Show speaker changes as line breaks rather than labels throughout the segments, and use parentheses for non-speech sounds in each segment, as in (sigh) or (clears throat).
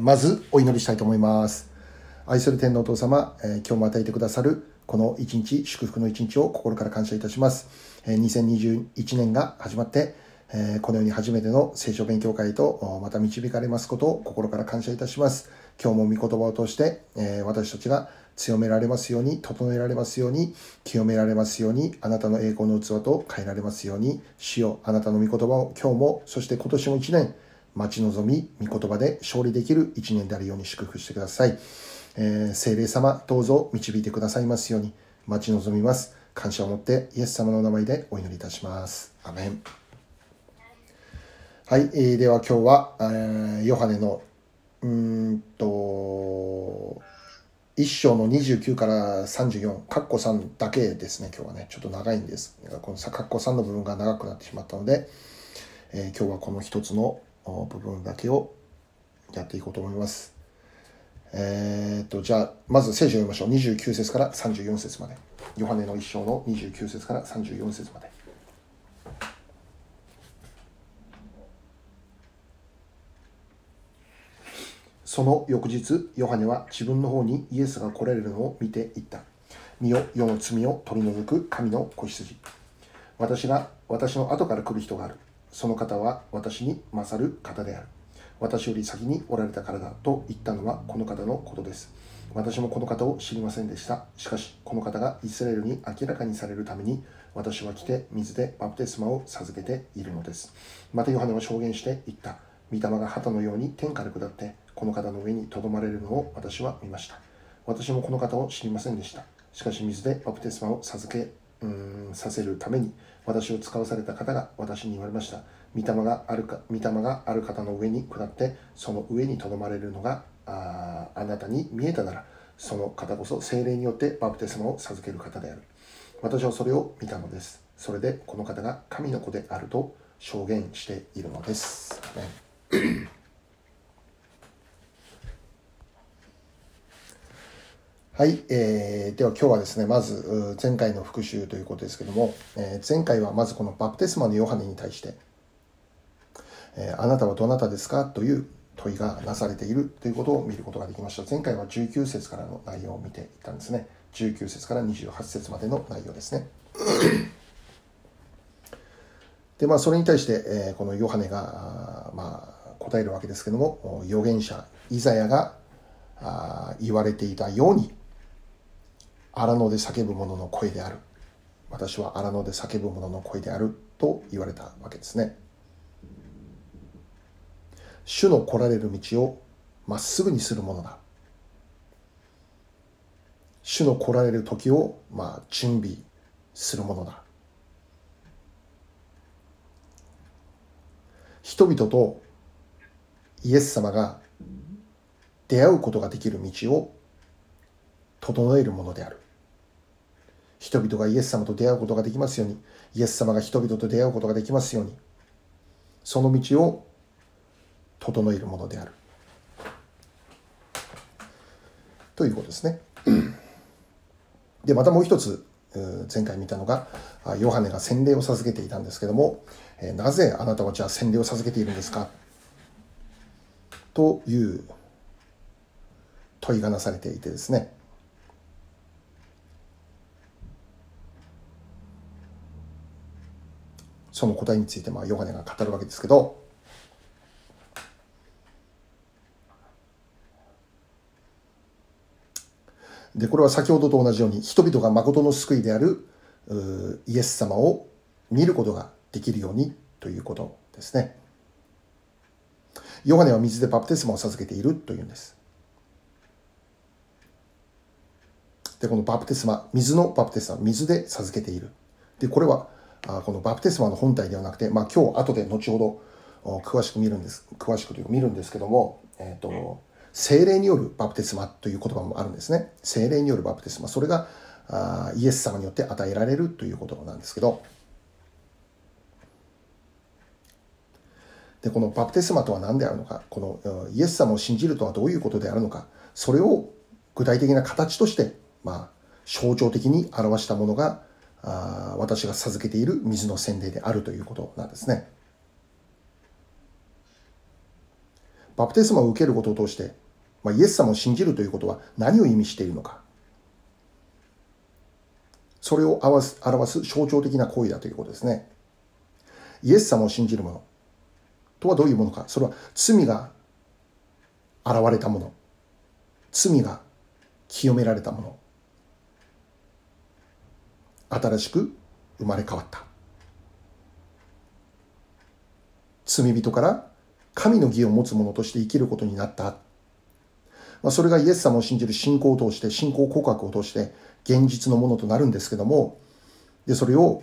まずお祈りしたいと思います。愛する天皇お父様、えー、今日も与えてくださるこの一日、祝福の一日を心から感謝いたします。えー、2021年が始まって、えー、このように初めての聖書勉強会とまた導かれますことを心から感謝いたします。今日も御言葉を通して、えー、私たちが強められますように、整えられますように、清められますように、あなたの栄光の器と変えられますように、主よあなたの御言葉を今日も、そして今年も一年、待ち望み、御言葉で勝利できる一年であるように祝福してください。えー、聖霊様、どうぞ導いてくださいますように、待ち望みます。感謝を持ってイエス様の名前でお祈りいたします。アメン。はい、えー、では今日は、えー、ヨハネのうんと1章の29から34、カッコ3だけですね、今日はね、ちょっと長いんです。このカッコ3の部分が長くなってしまったので、えー、今日はこの一つの部分だけをやっていこうと思います。えー、っと、じゃあ、まず聖書を読みましょう。29節から34節まで。ヨハネの一章の29節から34節まで。その翌日、ヨハネは自分の方にイエスが来られるのを見ていった。身を世の罪を取り除く神の子羊。私が、私の後から来る人がある。その方は私に勝る方である。私より先におられたからだと言ったのはこの方のことです。私もこの方を知りませんでした。しかし、この方がイスラエルに明らかにされるために、私は来て水でバプテスマを授けているのです。またヨハネは証言して言った。御霊が旗のように天から下って、この方の上にとどまれるのを私は見ました。私もこの方を知りませんでした。しかし、水でバプテスマを授けうんさせるために、私を使わされた方が私に言われました。御霊があるか御霊がある方の上に下って、その上にとどまれるのがああなたに見えたなら、その方こそ精霊によってバプテスマを授ける方である。私はそれを見たのです。それでこの方が神の子であると証言しているのです。はい、えー、では今日はですね、まず前回の復習ということですけども、えー、前回はまずこのバプテスマのヨハネに対して、えー、あなたはどなたですかという問いがなされているということを見ることができました。前回は19節からの内容を見ていったんですね。19節から28節までの内容ですね。(clears throat) で、まあ、それに対して、えー、このヨハネが、まあ、答えるわけですけども、預言者イザヤがあ言われていたように、荒野で叫ぶ者の声である。私は荒野で叫ぶ者の声であると言われたわけですね。主の来られる道をまっすぐにするものだ。主の来られる時をまあ準備するものだ。人々とイエス様が出会うことができる道を整えるものである。人々がイエス様と出会うことができますように、イエス様が人々と出会うことができますように、その道を整えるものである。ということですね。(clears throat) で、またもう一つ、前回見たのが、ヨハネが洗礼を授けていたんですけども、なぜあなたはじゃあ洗礼を授けているんですか？という問いがなされていてですね、その答えについてまあヨハネが語るわけですけどでこれは先ほどと同じように人々が誠の救いであるイエス様を見ることができるようにということですね。ヨハネは水でバプテスマを授けているというんです。で、このバプテスマ、水のバプテスマ、水で授けている。で、これはこのバプテスマの本体ではなくて、まあ、今日後で後ほど詳しく見るんです詳しくというか見るんですけども、えーと、精霊によるバプテスマという言葉もあるんですね。精霊によるバプテスマ。それがあイエス様によって与えられるということなんですけど。でこのバプテスマとは何であるのか。このイエス様を信じるとはどういうことであるのか。それを具体的な形として、まあ、象徴的に表したものがあ私が授けている水の洗礼であるということなんですね。バプテスマを受けることを通して、まあ、イエス様を信じるということは何を意味しているのか。それを表す表す象徴的な行為だということですね。イエス様を信じる者とはどういうものか。それは罪が現れたもの。罪が清められたもの。新しく生まれ変わった。罪人から神の義を持つ者として生きることになった。まあ、それがイエス様を信じる信仰を通して、信仰告白を通して現実のものとなるんですけども、で、それを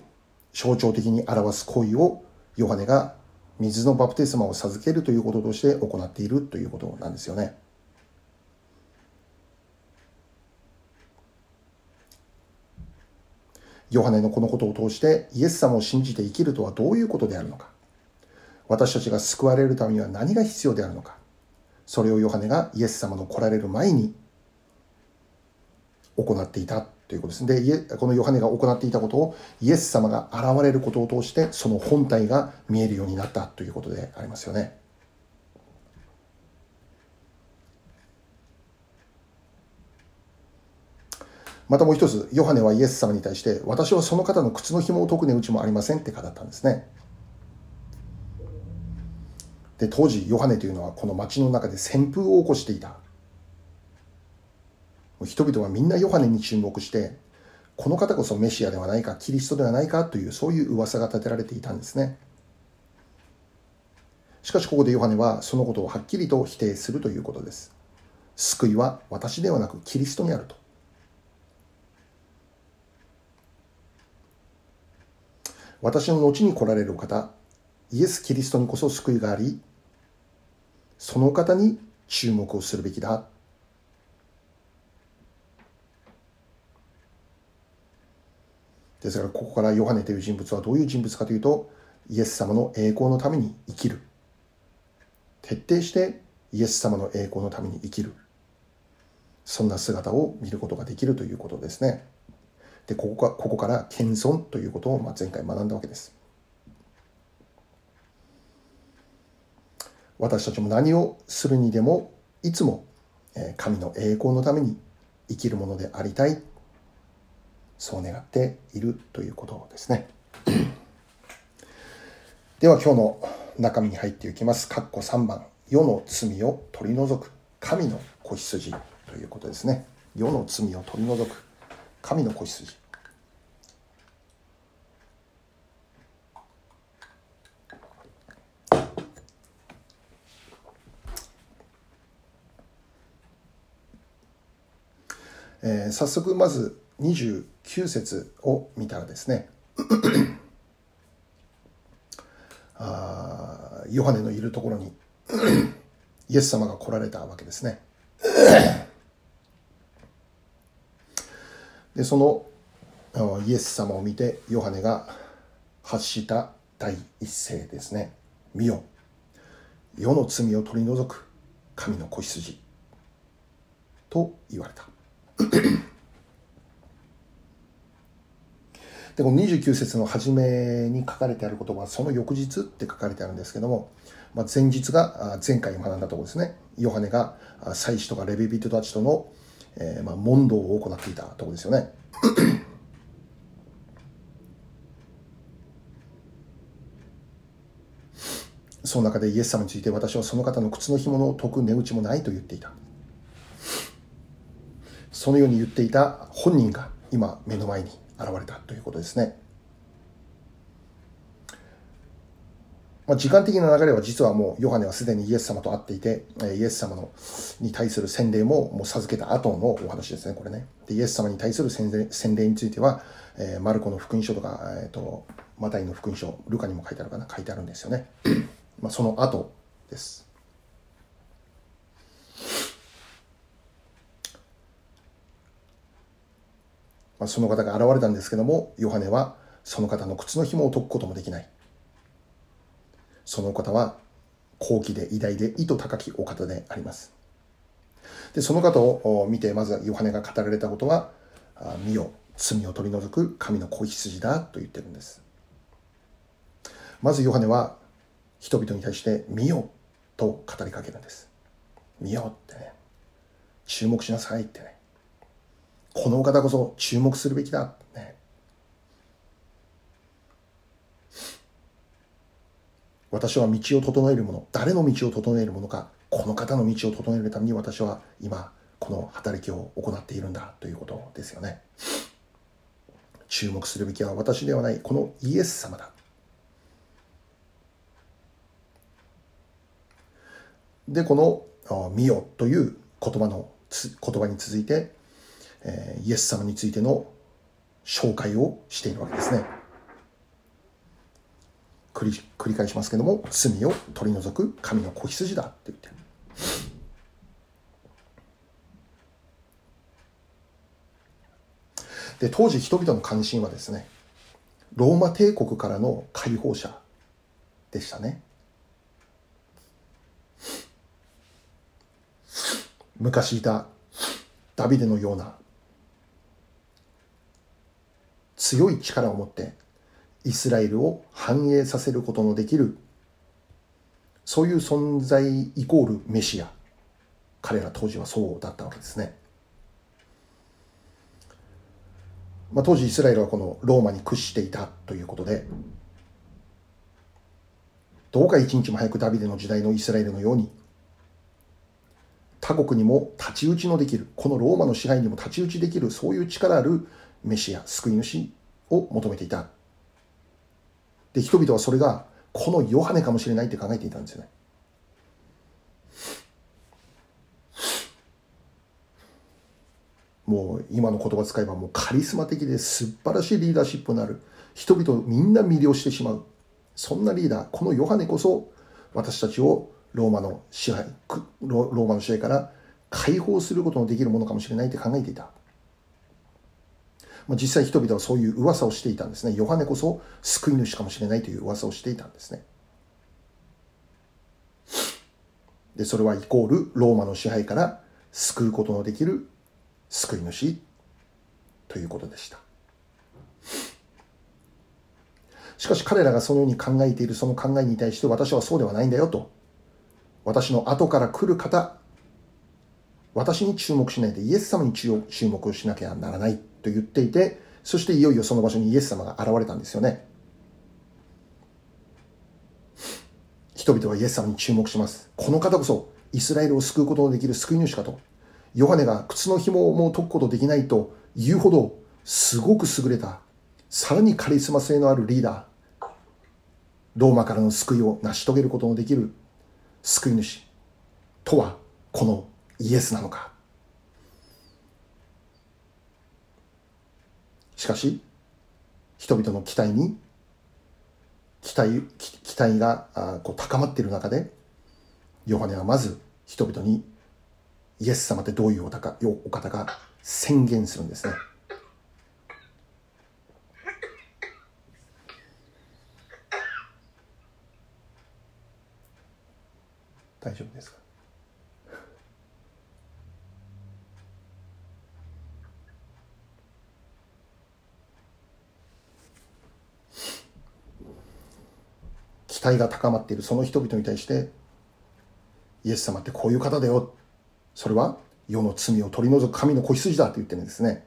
象徴的に表す行為をヨハネが水のバプテスマを授けるということとして行っているということなんですよね。ヨハネのこのことを通してイエス様を信じて生きるとはどういうことであるのか私たちが救われるためには何が必要であるのかそれをヨハネがイエス様の来られる前に行っていたということです。で、このヨハネが行っていたことをイエス様が現れることを通してその本体が見えるようになったということでありますよね。またもう一つ、ヨハネはイエス様に対して、私はその方の靴の紐を解く値打ちもありませんって語ったんですね。で、当時、ヨハネというのはこの町の中で旋風を起こしていた。人々はみんなヨハネに注目して、この方こそメシアではないか、キリストではないかという、そういう噂が立てられていたんですね。しかしここでヨハネはそのことをはっきりと否定するということです。救いは私ではなくキリストにあると。私の後に来られる方、イエス・キリストにこそ救いがあり、その方に注目をするべきだ。ですからここからヨハネという人物はどういう人物かというとイエス様の栄光のために生きる。徹底してイエス様の栄光のために生きる。そんな姿を見ることができるということですね。でここかここから謙遜ということをま前回学んだわけです私たちも何をするにでもいつも神の栄光のために生きるものでありたいそう願っているということですね。(clears throat) では今日の中身に入っていきます。括弧3番、世の罪を取り除く神の子羊ということですね。世の罪を取り除く神の子羊。えー、早速まず29節を見たらですね (clears throat) あヨハネのいるところに (clears throat) イエス様が来られたわけですねでそのイエス様を見てヨハネが発した第一声ですね「見よ。世の罪を取り除く神の子羊」と言われた。(clears throat) でこの29節の初めに書かれてある言葉はその翌日って書かれてあるんですけども、まあ、前日が前回学んだところですね。ヨハネが祭司とかレビ人たちとの、えー、まあ問答を行っていたところですよね (coughs) その中でイエス様について私はその方の靴の紐の解く値打ちもないと言っていたそのように言っていた本人が今目の前に現れたということですね。まあ、時間的な流れは実はもうヨハネはすでにイエス様と会っていて、イエス様のに対する洗礼ももう授けた後のお話ですね、これね。でイエス様に対する洗礼洗礼については、えー、マルコの福音書とか、えーと、マタイの福音書、ルカにも書いてあるかな、書いてあるんですよね。(clears throat) まあその後です。まあ、その方が現れたんですけども、ヨハネはその方の靴の紐を解くこともできない。その方は高貴で偉大で意図高きお方であります。で、その方を見て、まずヨハネが語られたことは、見よ、罪を取り除く神の子羊だと言ってるんです。まずヨハネは人々に対して見よと語りかけるんです。見よってね注目しなさいってねこのお方こそ注目するべきだね私は道を整えるもの誰の道を整えるものかこの方の道を整えるために私は今この働きを行っているんだということですよね。注目するべきは私ではないこのイエス様だ。でこの「見よ」という言葉の言葉に続いて、えー、イエス様についての紹介をしているわけですね。繰り繰り返しますけども罪を取り除く神の子羊だって言ってる。で当時人々の関心はですねローマ帝国からの解放者でしたね。昔いたダビデのような強い力を持ってイスラエルを繁栄させることのできるそういう存在イコールメシア。彼ら当時はそうだったわけですね、まあ、当時イスラエルはこのローマに屈していたということでどうか一日も早くダビデの時代のイスラエルのように他国にも太刀打ちのできるこのローマの支配にも太刀打ちできるそういう力あるメシア救い主を求めていた。で人々はそれがこのヨハネかもしれないって考えていたんですよね。もう今の言葉使えばもうカリスマ的で素晴らしいリーダーシップになる人々をみんな魅了してしまうそんなリーダーこのヨハネこそ私たちをローマの支配ローマの支配から解放することのできるものかもしれないって考えていた、まあ、実際人々はそういう噂をしていたんですね。ヨハネこそ救い主かもしれないという噂をしていたんですね。でそれはイコールローマの支配から救うことのできる救い主ということでした。しかし彼らがそのように考えているその考えに対して私はそうではないんだよと。私の後から来る方、私に注目しないでイエス様に注目をしなきゃならない。と言っていて、そしていよいよその場所にイエス様が現れたんですよね。人々はイエス様に注目します。この方こそイスラエルを救うことのできる救い主かと。ヨハネが靴の紐をもう解くことできないと言うほどすごく優れた、さらにカリスマ性のあるリーダー、ローマからの救いを成し遂げることのできる救い主とはこのイエスなのかしかし人々の期待に期待期待があ高まっている中でヨハネはまず人々にイエス様ってどういうお方か宣言するんですね。大丈夫ですか？待が高まっているその人々に対してイエス様ってこういう方だよ。それは世の罪を取り除く神の子羊だと言ってるんですね。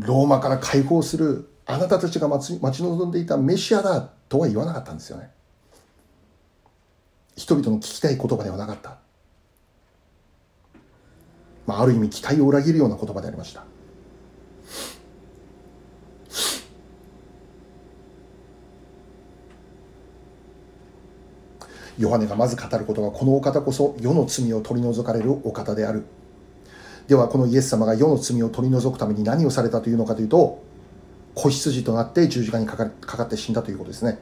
ローマから解放するあなたたちが待ち望んでいたメシアだとは言わなかったんですよね。人々の聞きたい言葉ではなかった、まあ、ある意味期待を裏切るような言葉でありました。ヨハネがまず語ることはこのお方こそ世の罪を取り除かれるお方である。ではこのイエス様が世の罪を取り除くために何をされたというのかというと子羊となって十字架にかかかかって死んだということですね。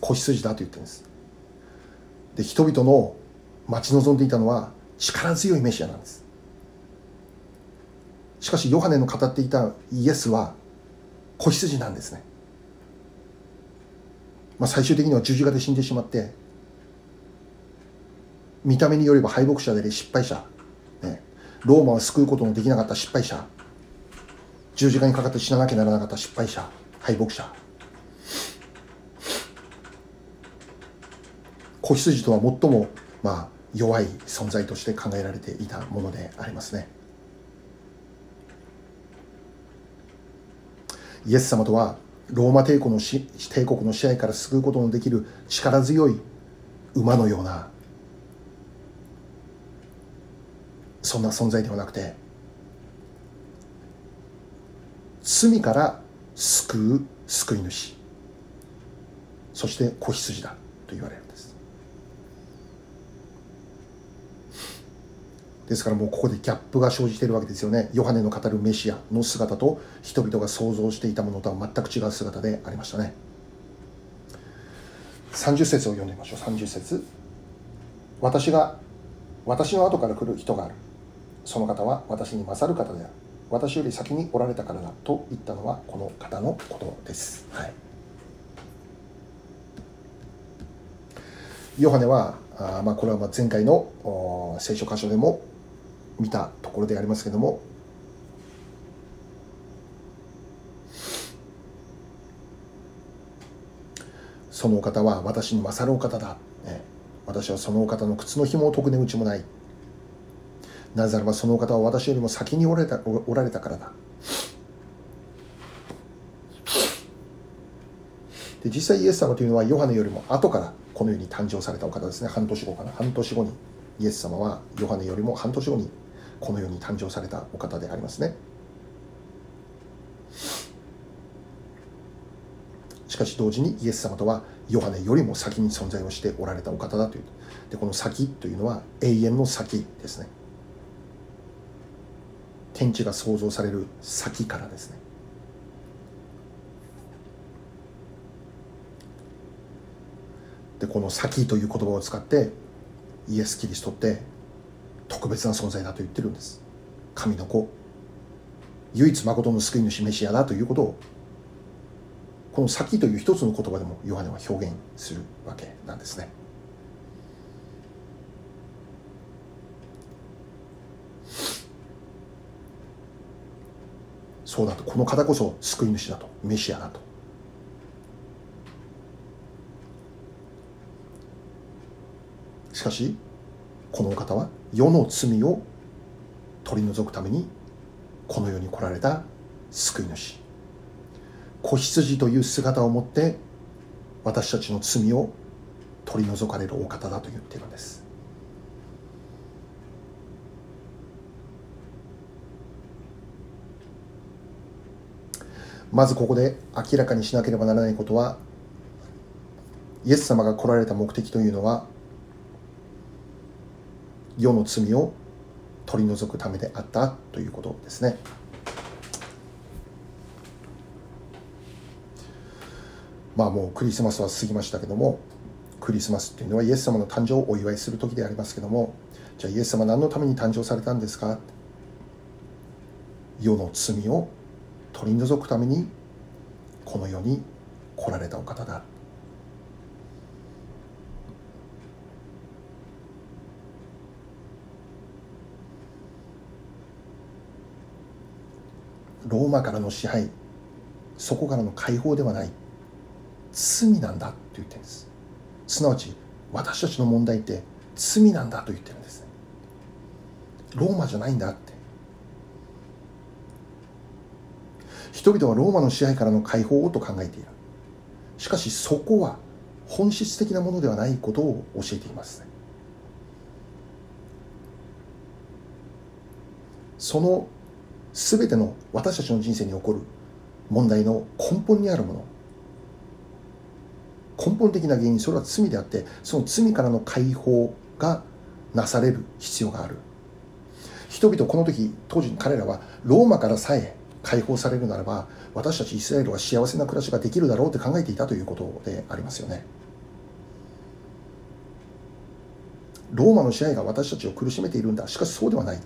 子羊だと言ってるんです。で人々の待ち望んでいたのは力強いメシアなんです。しかしヨハネの語っていたイエスは子羊なんですね、まあ、最終的には十字架で死んでしまって見た目によれば敗北者で失敗者、ね、ローマは救うことのできなかった失敗者。十字架にかかって死ななきゃならなかった失敗者。敗北者。子羊とは最も、まあ、弱い存在として考えられていたものでありますね。イエス様とはローマ帝国のし帝国の支配から救うことのできる力強い馬のようなそんな存在ではなくて罪から救う救い主。そして子羊だと言われるんです。ですからもうここでギャップが生じているわけですよね。ヨハネの語るメシアの姿と人々が想像していたものとは全く違う姿でありましたね。30節を読んでみましょう。30節。私が私の後から来る人がある。その方は私に勝る方である。私より先におられたからだと言ったのはこの方のことです、はい、ヨハネはあ、まあ、これは前回の聖書箇所でも見たところでありますけども。そのお方は私に勝るお方だ、私はそのお方の靴の紐を解く値打ちもない。なぜならばその方は私よりも先におられたおられたからだ。で実際イエス様というのはヨハネよりも後からこの世に誕生されたお方ですね。半年後かな半年後にイエス様はヨハネよりも半年後にこの世に誕生されたお方でありますね。しかし同時にイエス様とはヨハネよりも先に存在をしておられたお方だという。でこの先というのは永遠の先ですね。天地が創造される先からですね。でこの「先」という言葉を使ってイエス・キリストって特別な存在だと言ってるんです。神の子。唯一誠の救い主メシアだということをこの「先」という一つの言葉でもヨハネは表現するわけなんですね。そうだと。この方こそ救い主だと。メシアだと。しかしこのお方は世の罪を取り除くためにこの世に来られた救い主。子羊という姿を持って私たちの罪を取り除かれるお方だと言っているんです。まずここで明らかにしなければならないことはイエス様が来られた目的というのは世の罪を取り除くためであったということですね。まあもうクリスマスは過ぎましたけどもクリスマスっていうのはイエス様の誕生をお祝いする時でありますけどもじゃあイエス様何のために誕生されたんですか？世の罪を取り除くためにこの世に来られたお方だ。ローマからの支配そこからの解放ではない。罪なんだと言ってるんです。すなわち私たちの問題って罪なんだと言ってるんです。ローマじゃないんだって。人々はローマの支配からの解放をと考えている。しかしそこは本質的なものではないことを教えています。その全ての私たちの人生に起こる問題の根本にあるもの。根本的な原因それは罪であってその罪からの解放がなされる必要がある。人々この時当時彼らはローマからさえ解放されるならば私たちイスラエルは幸せな暮らしができるだろうって考えていたということでありますよね。ローマの支配が私たちを苦しめているんだ。しかしそうではない。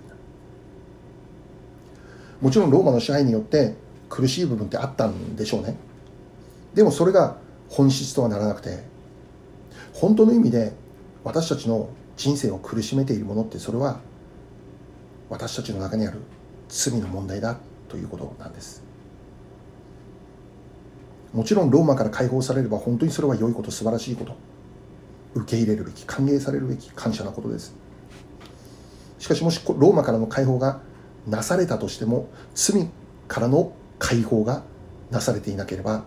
もちろんローマの支配によって苦しい部分ってあったんでしょうね。でもそれが本質とはならなくて本当の意味で私たちの人生を苦しめているものってそれは私たちの中にある罪の問題だ。ということなんです。もちろんローマから解放されれば本当にそれは良いこと素晴らしいこと。受け入れるべき歓迎されるべき感謝なことです。しかしもしローマからの解放がなされたとしても罪からの解放がなされていなければ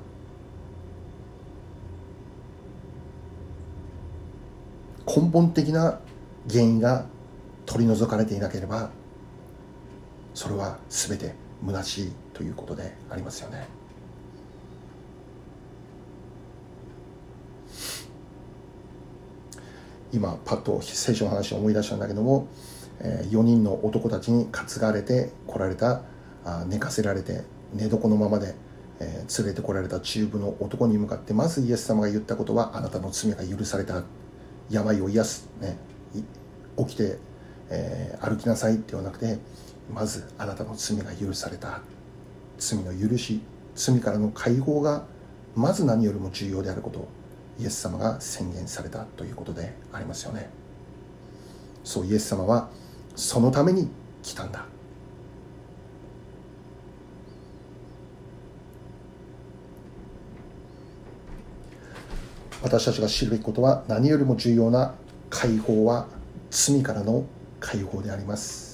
根本的な原因が取り除かれていなければそれは全て虚しいということでありますよね。今パッと聖書の話を思い出したんだけども、4人の男たちに担がれて来られた寝かせられて寝床のままで、連れてこられた中部の男に向かってまずイエス様が言ったことはあなたの罪が許された。病を癒す、ね、起きて、え、歩きなさいって言わなくてまずあなたの罪が許された。罪の許し罪からの解放がまず何よりも重要であることイエス様が宣言されたということでありますよね。そうイエス様はそのために来たんだ。私たちが知るべきことは何よりも重要な解放は罪からの解放であります。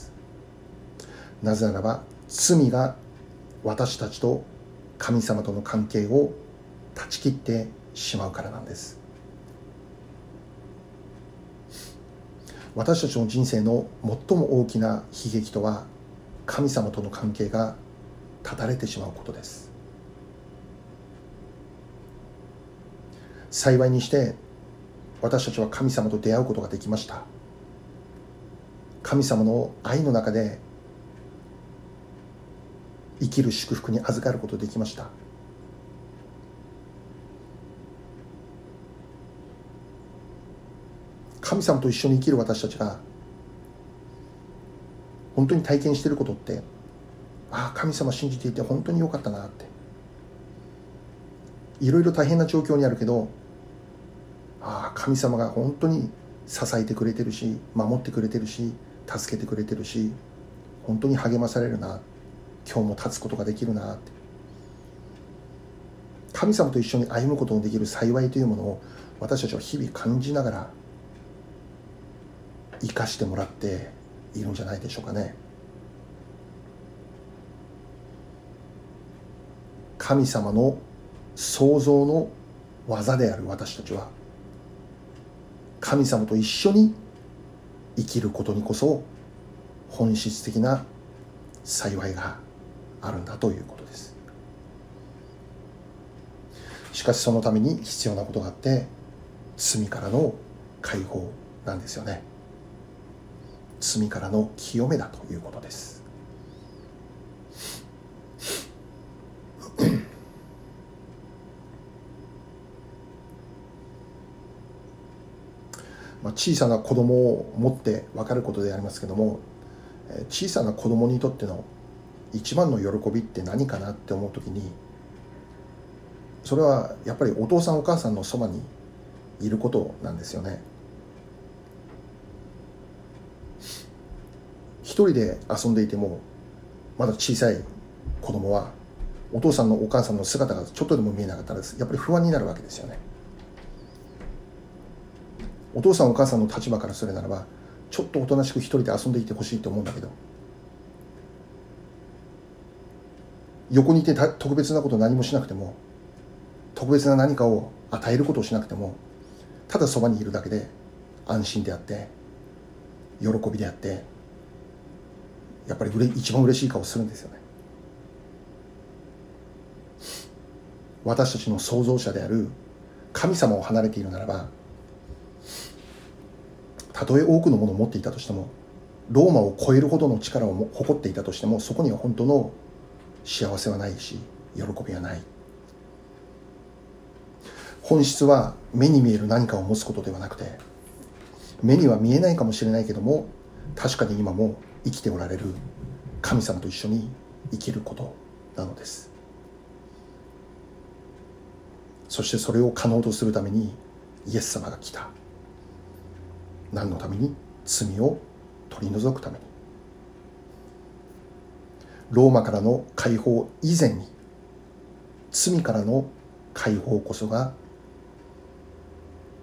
なぜならば罪が私たちと神様との関係を断ち切ってしまうからなんです。私たちの人生の最も大きな悲劇とは神様との関係が断たれてしまうことです。幸いにして私たちは神様と出会うことができました。神様の愛の中で生きる祝福に預かることできました。神様と一緒に生きる私たちが本当に体験していることってああ神様信じていて本当によかったなって。いろいろ大変な状況にあるけどああ神様が本当に支えてくれてるし守ってくれてるし助けてくれてるし本当に励まされるな。って今日も立つことができるなって。神様と一緒に歩むことのできる幸いというものを私たちは日々感じながら生かしてもらっているんじゃないでしょうかね。神様の創造の技である私たちは神様と一緒に生きることにこそ本質的な幸いがあるんだということです。しかしそのために必要なことがあって罪からの解放なんですよね。罪からの清めだということです。(clears throat) まあ、小さな子供を持って分かることでありますけども小さな子供にとっての一番の喜びって何かなって思う時にそれはやっぱりお父さんお母さんのそばにいることなんですよね。一人で遊んでいてもまだ小さい子供はお父さんのお母さんの姿がちょっとでも見えなかったらやっぱり不安になるわけですよね。お父さんお母さんの立場からするならばちょっとおとなしく一人で遊んでいてほしいと思うんだけど横にいて特別なこと何もしなくても特別な何かを与えることをしなくてもただそばにいるだけで安心であって喜びであってやっぱり一番嬉しい顔するんですよね。私たちの創造者である神様を離れているならばたとえ多くのものを持っていたとしてもローマを超えるほどの力を誇っていたとしてもそこには本当の幸せはないし喜びはない。本質は目に見える何かを持つことではなくて目には見えないかもしれないけども確かに今も生きておられる神様と一緒に生きることなのです。そしてそれを可能とするためにイエス様が来た。何のために？罪を取り除くために。ローマからの解放以前に罪からの解放こそが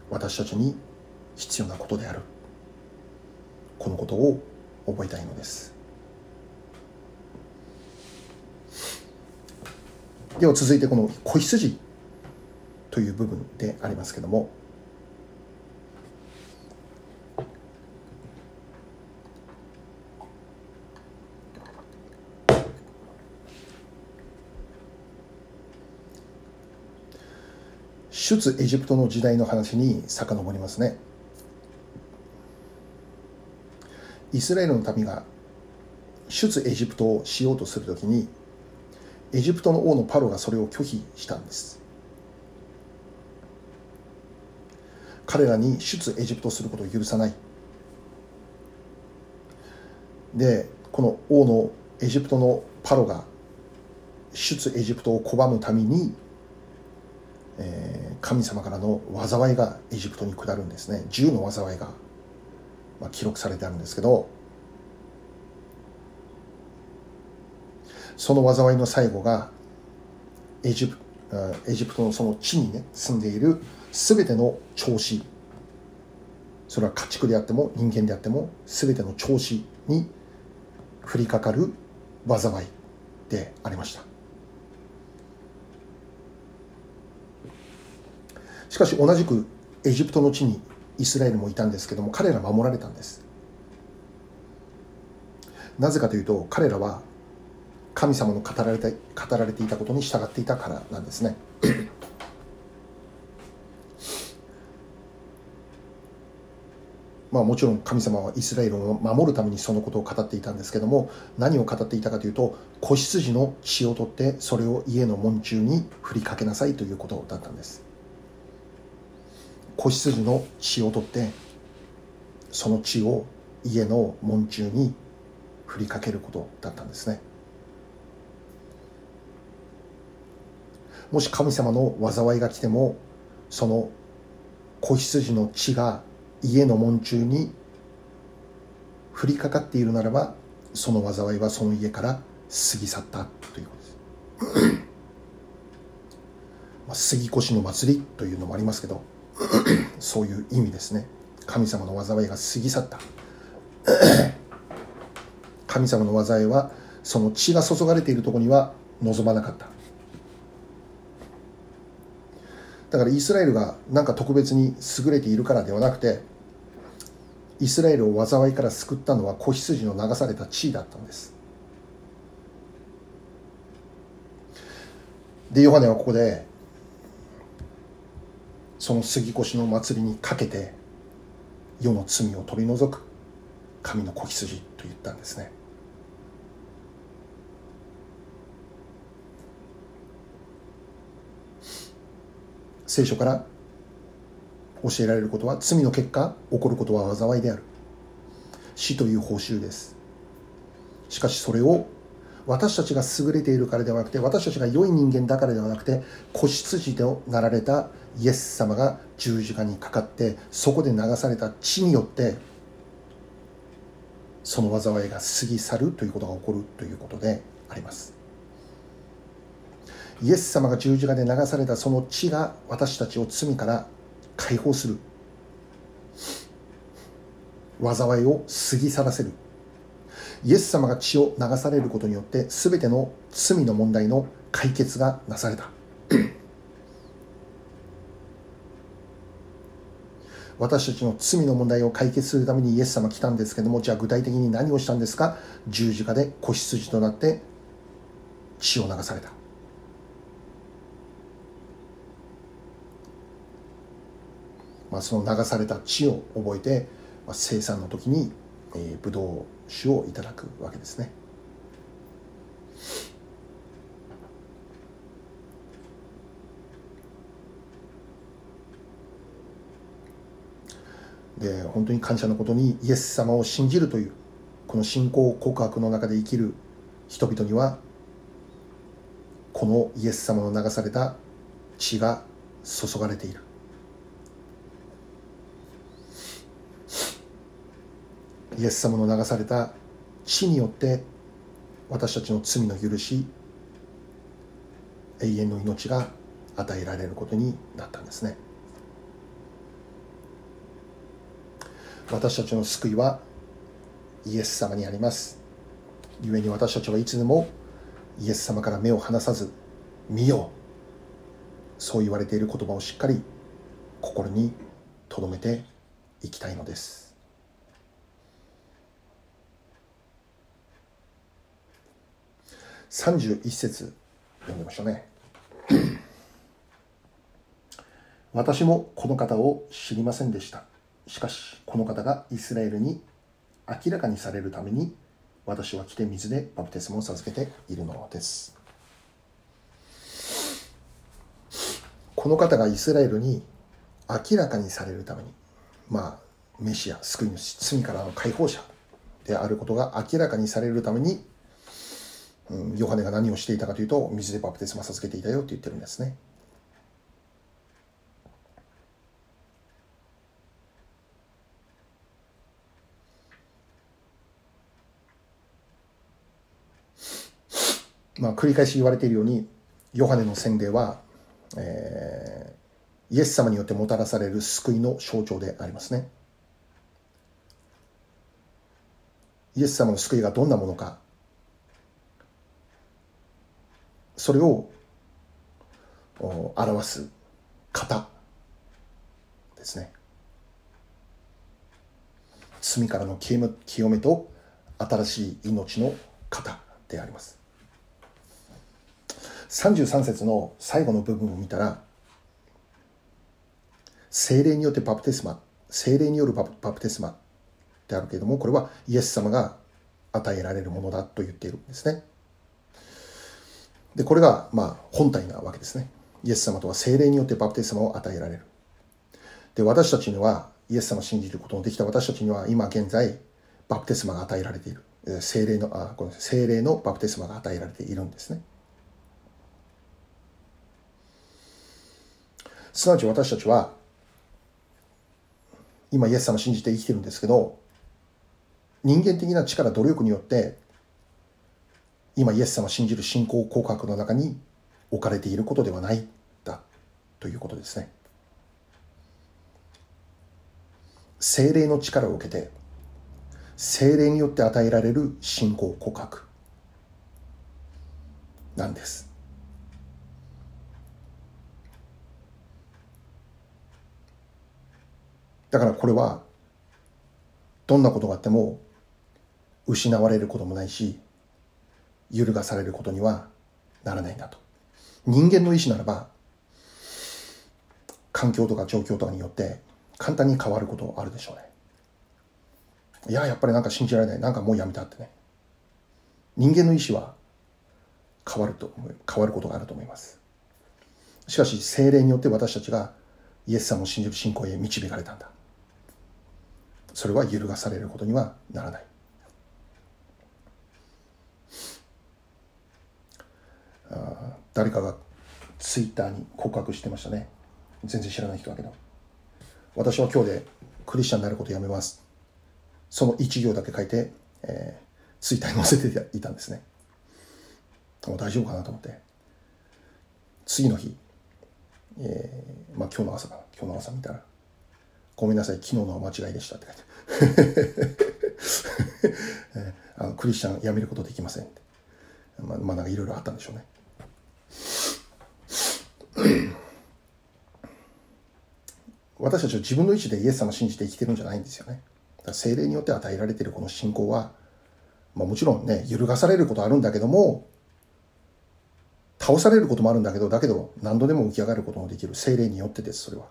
私たちに必要なことである。このことを覚えたいのです。では続いてこの子羊という部分でありますけども。出エジプトの時代の話に遡りますね。イスラエルの民が出エジプトをしようとするときにエジプトの王のパロがそれを拒否したんです。彼らに出エジプトすることを許さない。でこの王のエジプトのパロが出エジプトを拒むためにえー、神様からの災いがエジプトに下るんですね。10の災いが、まあ、記録されてあるんですけどその災いの最後がエジプエジプトのその地にね住んでいる全ての調子それは家畜であっても人間であっても全ての調子に降りかかる災いでありました。しかし同じくエジプトの地にイスラエルもいたんですけども彼ら守られたんです。なぜかというと彼らは神様の語られて語られていたことに従っていたからなんですね。まあもちろん神様はイスラエルを守るためにそのことを語っていたんですけども何を語っていたかというと子羊の血を取ってそれを家の門中に振りかけなさいということだったんです。子羊の血を取ってその血を家の門中に振りかけることだったんですね。もし神様の災いが来てもその子羊の血が家の門中に降りかかっているならばその災いはその家から過ぎ去ったということです。杉越の祭りというのもありますけど (clears throat) そういう意味ですね。神様の災いが過ぎ去った。(clears throat) 神様の災いはその血が注がれているところには望まなかった。だからイスラエルが何か特別に優れているからではなくてイスラエルを災いから救ったのは子羊の流された地位だったんです。でヨハネはここでその杉越の祭りにかけて世の罪を取り除く神の子羊と言ったんですね。聖書から教えられることは罪の結果起こることは災いである。死という報酬です。しかしそれを私たちが優れているからではなくて私たちが良い人間だからではなくて子羊となられたイエス様が十字架にかかってそこで流された血によってその災いが過ぎ去るということが起こるということであります。イエス様が十字架で流されたその血が私たちを罪から解放する。災いを過ぎ去らせる。イエス様が血を流されることによって全ての罪の問題の解決がなされた。(clears throat) 私たちの罪の問題を解決するためにイエス様来たんですけどもじゃあ具体的に何をしたんですか？十字架で子羊となって血を流された。まあ、その流された血を覚えて、まあ、生産の時に、えー、ブドウ酒をいただくわけですね。で本当に感謝のことにイエス様を信じるというこの信仰告白の中で生きる人々にはこのイエス様の流された血が注がれているイエス様の流された血によって私たちの罪の許し永遠の命が与えられることになったんですね。私たちの救いはイエス様にあります。故に私たちはいつでもイエス様から目を離さず見よう。そう言われている言葉をしっかり心に留めていきたいのです。31節読んでましょうね。(clears throat) 私もこの方を知りませんでした。しかしこの方がイスラエルに明らかにされるために私は来て水でバプテスマを授けているのです。この方がイスラエルに明らかにされるためにまあメシア救い主罪からの解放者であることが明らかにされるために、うん、ヨハネが何をしていたかというと水でバプテスマ授けていたよって言ってるんですね。まあ、繰り返し言われているようにヨハネの洗礼は、えー、イエス様によってもたらされる救いの象徴でありますね。イエス様の救いがどんなものかそれを表す型ですね。罪からの清めと新しい命の型であります。33節の最後の部分を見たら精霊によってバプテスマ精霊によるバプテスマであるけれどもこれはイエス様が与えられるものだと言っているんですね。でこれがまあ本体なわけですね。イエス様とは精霊によってバプテスマを与えられる。で私たちにはイエス様を信じることのできた私たちには今現在バプテスマが与えられている。精霊のあごめんなさい精霊のバプテスマが与えられているんですね。すなわち私たちは今イエス様を信じて生きてるんですけど人間的な力努力によって今イエス様を信じる信仰告白の中に置かれていることではないだということですね。精霊の力を受けて精霊によって与えられる信仰告白なんです。だからこれはどんなことがあっても失われることもないし揺るがされることにはならないんだと。人間の意志ならば環境とか状況とかによって簡単に変わることあるでしょうね。いややっぱりなんか信じられない。なんかもうやめたってね。人間の意志は変わると変わることがあると思います。しかし精霊によって私たちがイエス様を信じる信仰へ導かれたんだ。それは揺るがされることにはならないあ誰かがツイッターに告白してましたね全然知らない人だけど私は今日でクリスチャンになることやめますその一行だけ書いて、えー、ツイッターに載せていたんですねもう大丈夫かなと思って次の日、えー、まあ今日の朝かな今日の朝見たらごめんなさい、昨日のは間違いでしたって書いて。(laughs) あのクリスチャン辞めることできませんって。まあ、まあ、なんかいろいろあったんでしょうね。(clears throat) 私たちは自分の意志でイエス様を信じて生きてるんじゃないんですよね。精霊によって与えられているこの信仰は、まあ、もちろんね、揺るがされることあるんだけども、倒されることもあるんだけど、だけど何度でも浮き上がることもできる精霊によってです、それは。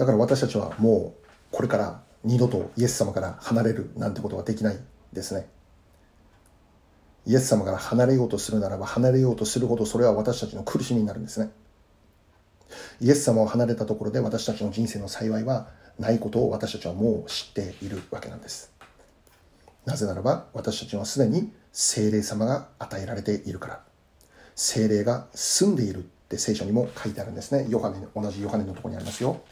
だから私たちはもうこれから二度とイエス様から離れるなんてことはできないですね。イエス様から離れようとするならば離れようとするほどそれは私たちの苦しみになるんですね。イエス様を離れたところで私たちの人生の幸いはないことを私たちはもう知っているわけなんです。なぜならば私たちはすでに精霊様が与えられているから。精霊が住んでいるって聖書にも書いてあるんですね。ヨハネ同じヨハネのところにありますよ。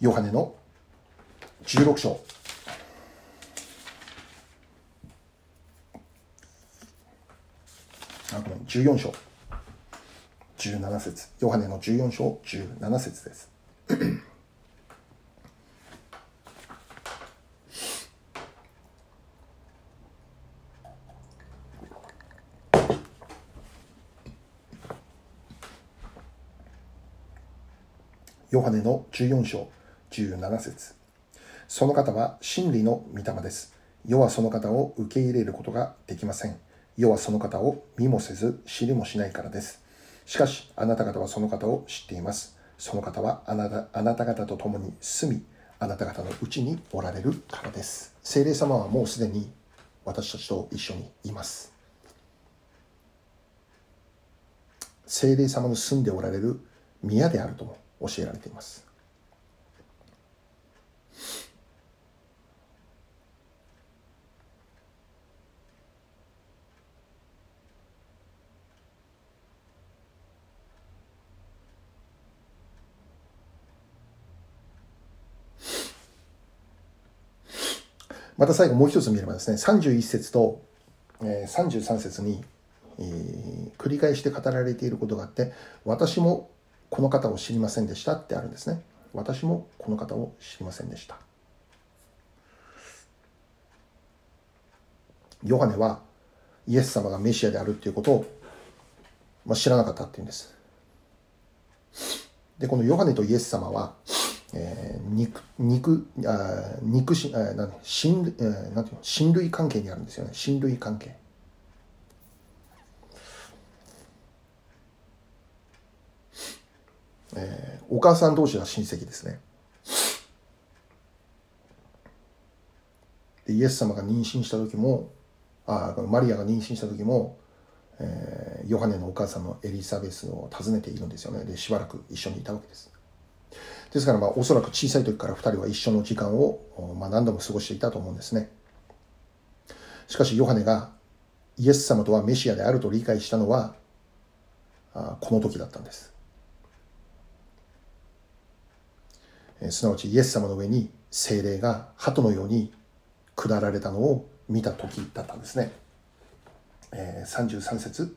ヨハネの16章。あ、ごめん、14章。17節ヨハネの14章17節です。ヨハネの14章17節その方は真理の御霊です。世はその方を受け入れることができません。世はその方を見もせず知りもしないからです。しかし、あなた方はその方を知っています。その方はあなたあなた方と共に住み、あなた方のうちにおられるからです。聖霊様はもうすでに私たちと一緒にいます。聖霊様の住んでおられる宮であるとも教えられています。また最後もう一つ見ればですね、31節と、えー、33節に、えー、繰り返して語られていることがあって、私もこの方を知りませんでしたってあるんですね。私もこの方を知りませんでした。ヨハネはイエス様がメシアであるっていうことを、まあ、知らなかったっていうんです。で、このヨハネとイエス様は、えー、肉、肉、あ肉し、あなん親、えー、なんていう、親類関係にあるんですよね。親類関係。えー、お母さん同士は親戚ですね。でイエス様が妊娠した時も、あマリアが妊娠した時も、えー、ヨハネのお母さんのエリザベスを訪ねているんですよね。で、しばらく一緒にいたわけです。ですから、まあ、おそらく小さい時から2人は一緒の時間を、まあ、何度も過ごしていたと思うんですね。しかし、ヨハネがイエス様とはメシアであると理解したのは、あこの時だったんです。えすなわち、イエス様の上に精霊が鳩のように下られたのを見た時だったんですね。えー、33節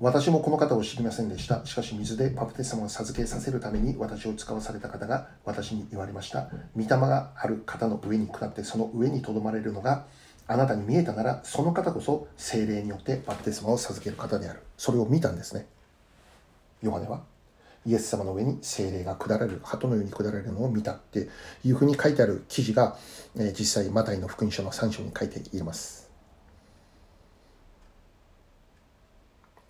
私もこの方を知りませんでした。しかし水でパプテスマを授けさせるために私を使わされた方が私に言われました。御霊がある方の上に下ってその上にとどまれるのがあなたに見えたならその方こそ精霊によってバプテスマを授ける方である。それを見たんですね。ヨハネはイエス様の上に精霊が下られる、鳩のように下られるのを見たっていうふうに書いてある記事が、え実際マタイの福音書の3章に書いています。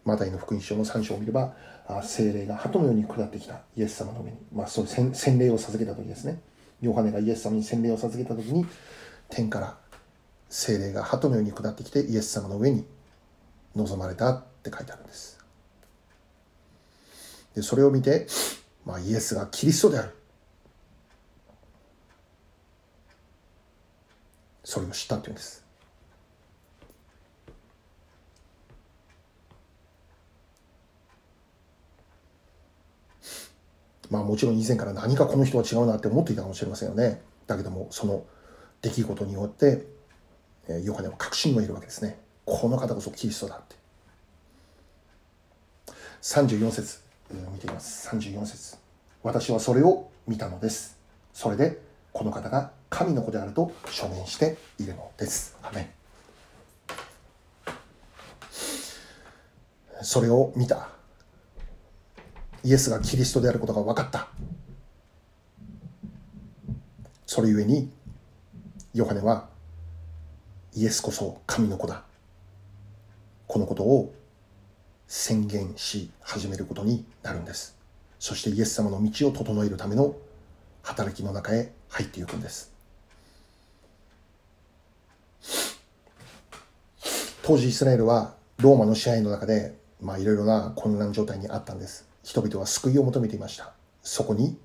マタイの福音書の3章を見れば、精霊が鳩のように下ってきたイエス様の上に、まあ、そういう洗礼を授けた時ですね。ヨハネがイエス様に洗礼を授けた時に、天から精霊が鳩のように下ってきてイエス様の上に臨まれたって書いてあるんです。で、それを見て、まあ、イエスがキリストである。それを知ったっていうんです。まあもちろん以前から何かこの人は違うなって思っていたかもしれませんよね。だけども、その出来事によって、えヨハネは確信を得るわけですね。この方こそキリストだって。34節見ています。34節私はそれを見たのです。それで、この方が神の子であると証明しているのです。アメそれを見たイエスがキリストであることが分かった。それゆえに、ヨハネは、イエスこそ神の子だ。このことを宣言し始めることになるんです。そしてイエス様の道を整えるための働きの中へ入っていくんです。当時イスラエルはローマの支配の中で、まあいろいろな混乱状態にあったんです。人々は救いを求めていました。そこに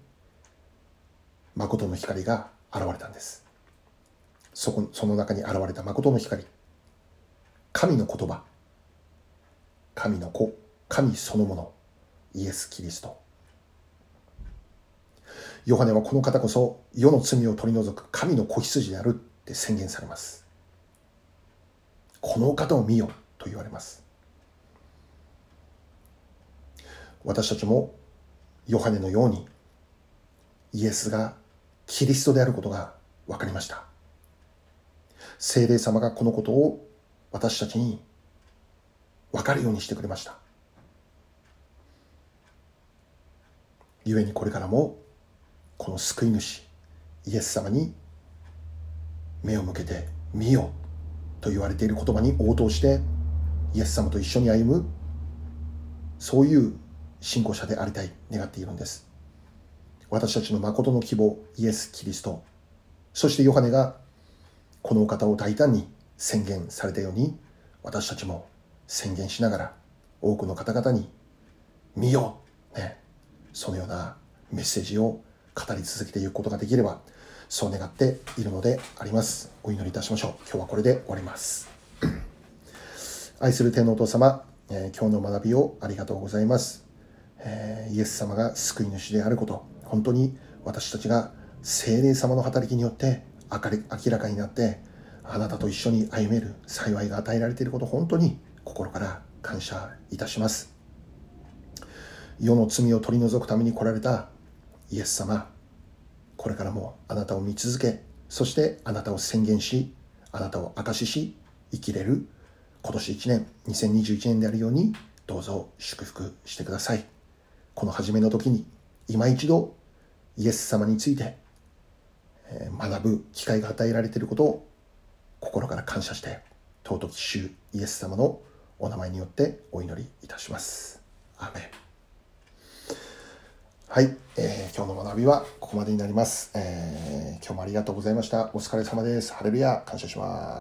誠の光が現れたんです。そこその中に現れた誠の光。神の言葉。神の子。神そのもの。イエス・キリスト。ヨハネはこの方こそ世の罪を取り除く神の子羊であるって宣言されます。この方を見よと言われます。私たちもヨハネのようにイエスがキリストであることが分かりました。聖霊様がこのことを私たちに分かるようにしてくれました。故にこれからもこの救い主イエス様に目を向けて見よと言われている言葉に応答してイエス様と一緒に歩む。そういう信仰者でありたい願っているんです。私たちの誠の希望イエス・キリスト。そしてヨハネがこのお方を大胆に宣言されたように私たちも宣言しながら多くの方々に見よう、ね、そのようなメッセージを語り続けていくことができればそう願っているのであります。お祈りいたしましょう。今日はこれで終わります。愛する天皇お父様、えー、今日の学びをありがとうございます、え、イエス様が救い主であること本当に私たちが精霊様の働きによって明らかになってあなたと一緒に歩める幸いが与えられていること本当に心から感謝いたします。世の罪を取り除くために来られたイエス様これからもあなたを見続けそしてあなたを宣言しあなたを証しし生きれる今年1年2021年であるようにどうぞ祝福してください。この初めの時に今一度イエス様について学ぶ機会が与えられていることを心から感謝して尊き主イエス様のお名前によってお祈りいたします。アメンはい、えー、今日の学びはここまでになります、えー、今日もありがとうございました。お疲れ様です。ハレルヤ、感謝します。